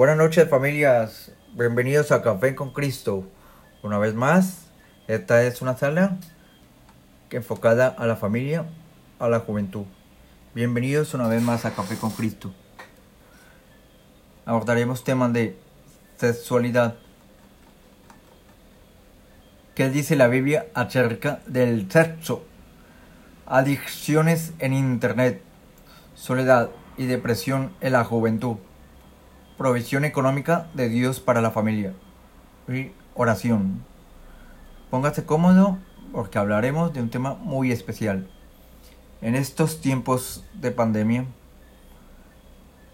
Buenas noches familias, bienvenidos a Café con Cristo. Una vez más, esta es una sala enfocada a la familia, a la juventud. Bienvenidos una vez más a Café con Cristo. Abordaremos temas de sexualidad. ¿Qué dice la Biblia acerca del sexo? Adicciones en Internet, soledad y depresión en la juventud provisión económica de Dios para la familia oración. Póngase cómodo porque hablaremos de un tema muy especial. En estos tiempos de pandemia,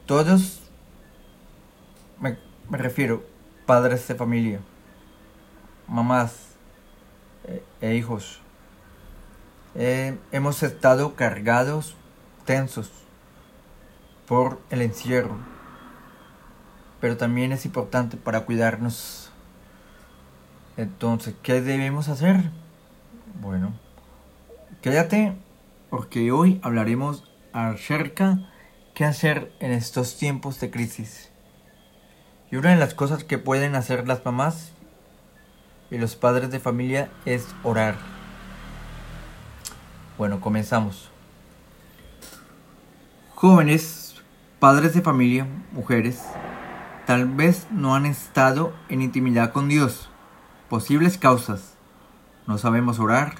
todos, me, refiero, padres de familia, mamás eh, e, hijos, eh, hemos estado cargados, tensos por el encierro pero también es importante para cuidarnos. Entonces, ¿qué debemos hacer? Bueno, quédate porque hoy hablaremos acerca qué hacer en estos tiempos de crisis. Y una de las cosas que pueden hacer las mamás y los padres de familia es orar. Bueno, comenzamos. Jóvenes, padres de familia, mujeres, Tal vez no han estado en intimidad con Dios. Posibles causas. No sabemos orar.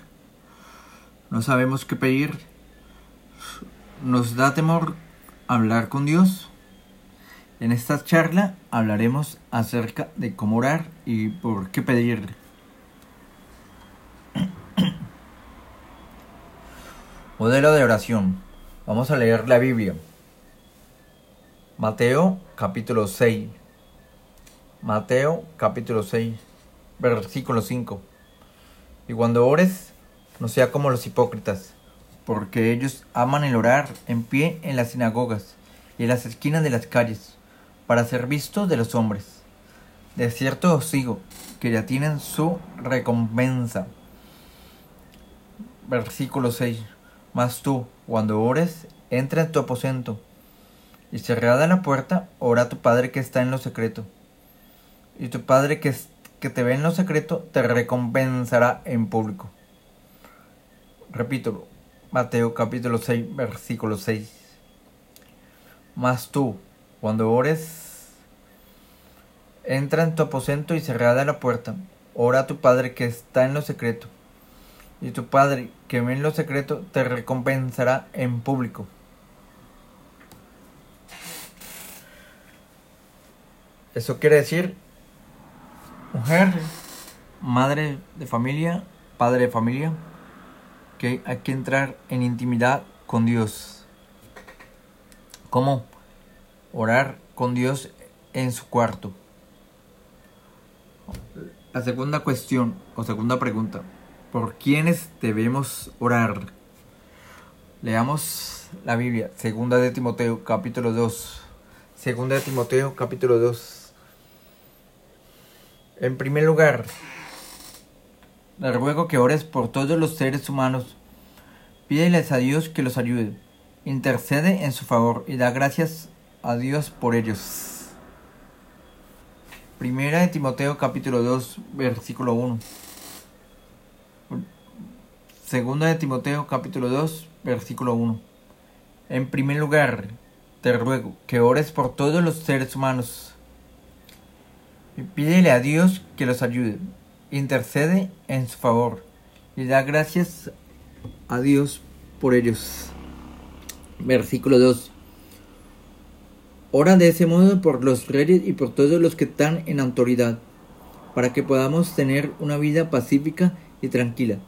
No sabemos qué pedir. Nos da temor hablar con Dios. En esta charla hablaremos acerca de cómo orar y por qué pedir. Modelo de oración. Vamos a leer la Biblia. Mateo capítulo 6. Mateo capítulo 6, versículo 5. Y cuando ores, no sea como los hipócritas, porque ellos aman el orar en pie en las sinagogas y en las esquinas de las calles, para ser vistos de los hombres. De cierto os digo que ya tienen su recompensa. Versículo 6. Mas tú, cuando ores, entra en tu aposento y cerrada la puerta, ora a tu Padre que está en lo secreto. Y tu Padre que, que te ve en lo secreto te recompensará en público. Repito, Mateo capítulo 6, versículo 6. Mas tú, cuando ores, entra en tu aposento y cerrada la puerta, ora a tu Padre que está en lo secreto. Y tu Padre que ve en lo secreto te recompensará en público. Eso quiere decir, mujer, madre de familia, padre de familia, que hay que entrar en intimidad con Dios. ¿Cómo? Orar con Dios en su cuarto. La segunda cuestión o segunda pregunta, ¿por quiénes debemos orar? Leamos la Biblia, segunda de Timoteo, capítulo 2. Segunda de Timoteo, capítulo 2 en primer lugar, le ruego que ores por todos los seres humanos. Pídeles a Dios que los ayude. Intercede en su favor y da gracias a Dios por ellos. Primera de Timoteo capítulo 2 versículo 1. Segunda de Timoteo capítulo 2 versículo 1. En primer lugar, te ruego que ores por todos los seres humanos pídele a Dios que los ayude. Intercede en su favor y da gracias a Dios por ellos. Versículo 2. Ora de ese modo por los reyes y por todos los que están en autoridad, para que podamos tener una vida pacífica y tranquila,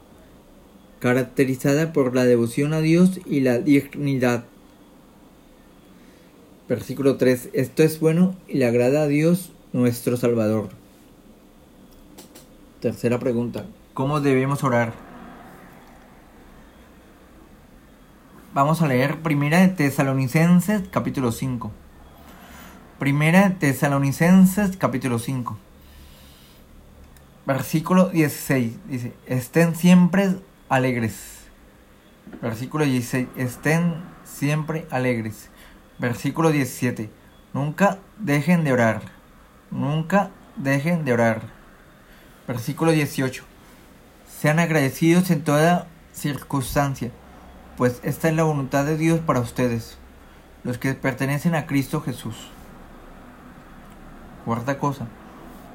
caracterizada por la devoción a Dios y la dignidad. Versículo 3. Esto es bueno y le agrada a Dios nuestro Salvador. Tercera pregunta. ¿Cómo debemos orar? Vamos a leer Primera de Tesalonicenses capítulo 5. Primera de Tesalonicenses capítulo 5. Versículo 16 dice, estén siempre alegres. Versículo 16, estén siempre alegres. Versículo 17, nunca dejen de orar. Nunca dejen de orar. Versículo 18. Sean agradecidos en toda circunstancia, pues esta es la voluntad de Dios para ustedes, los que pertenecen a Cristo Jesús. Cuarta cosa.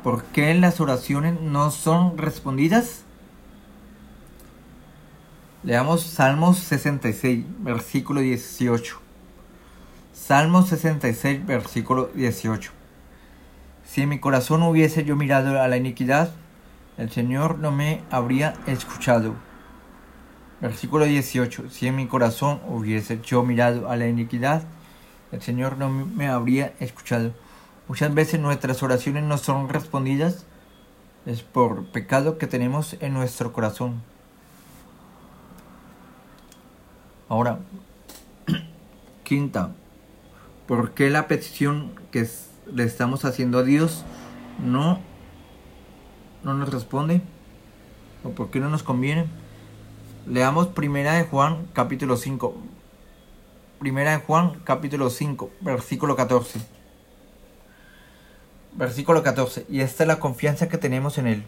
¿Por qué las oraciones no son respondidas? Leamos Salmos 66, versículo 18. Salmos 66, versículo 18. Si en mi corazón hubiese yo mirado a la iniquidad, el Señor no me habría escuchado. Versículo 18. Si en mi corazón hubiese yo mirado a la iniquidad, el Señor no me habría escuchado. Muchas veces nuestras oraciones no son respondidas es por pecado que tenemos en nuestro corazón. Ahora, quinta, ¿por qué la petición que le estamos haciendo a Dios no, no nos responde? ¿O por qué no nos conviene? Leamos Primera de Juan capítulo 5. Primera de Juan capítulo 5, versículo 14. Versículo 14. Y esta es la confianza que tenemos en Él,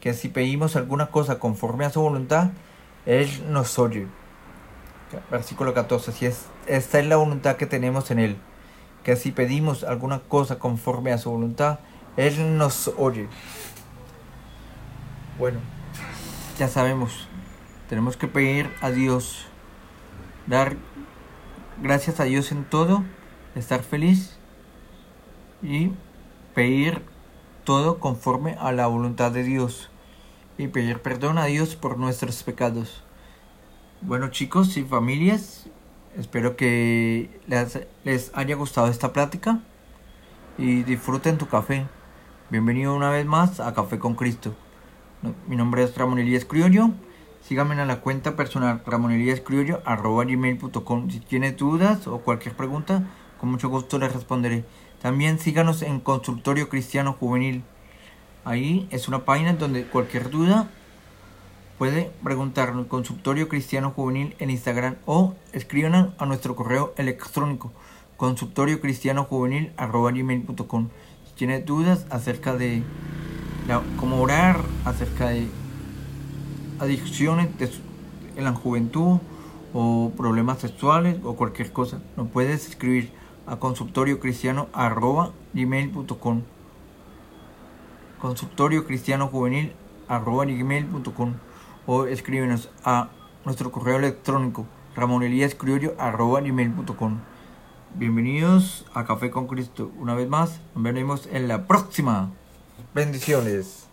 que si pedimos alguna cosa conforme a su voluntad, Él nos oye. Versículo 14. Si es, esta es la voluntad que tenemos en Él, que si pedimos alguna cosa conforme a su voluntad, Él nos oye. Bueno, ya sabemos, tenemos que pedir a Dios, dar gracias a Dios en todo, estar feliz y pedir todo conforme a la voluntad de Dios y pedir perdón a Dios por nuestros pecados. Bueno chicos y familias, espero que les, haya gustado esta plática y disfruten tu café. Bienvenido una vez más a Café con Cristo. Mi nombre es Ramón Elías Criollo Síganme en la cuenta personal ramoneliascriollo.com Si tiene dudas o cualquier pregunta, con mucho gusto les responderé. También síganos en Consultorio Cristiano Juvenil. Ahí es una página donde cualquier duda puede preguntarnos. Consultorio Cristiano Juvenil en Instagram o escriban a nuestro correo electrónico consultorio cristiano juvenil Si tiene dudas acerca de cómo orar, acerca de adicciones en la juventud o problemas sexuales o cualquier cosa, nos puedes escribir a consultorio cristiano gmail.com consultorio cristiano juvenil arroba gmail.com o escríbenos a nuestro correo electrónico ramoneliascriollo arroba gmail.com Bienvenidos a Café con Cristo. Una vez más, nos veremos en la próxima. Bendiciones.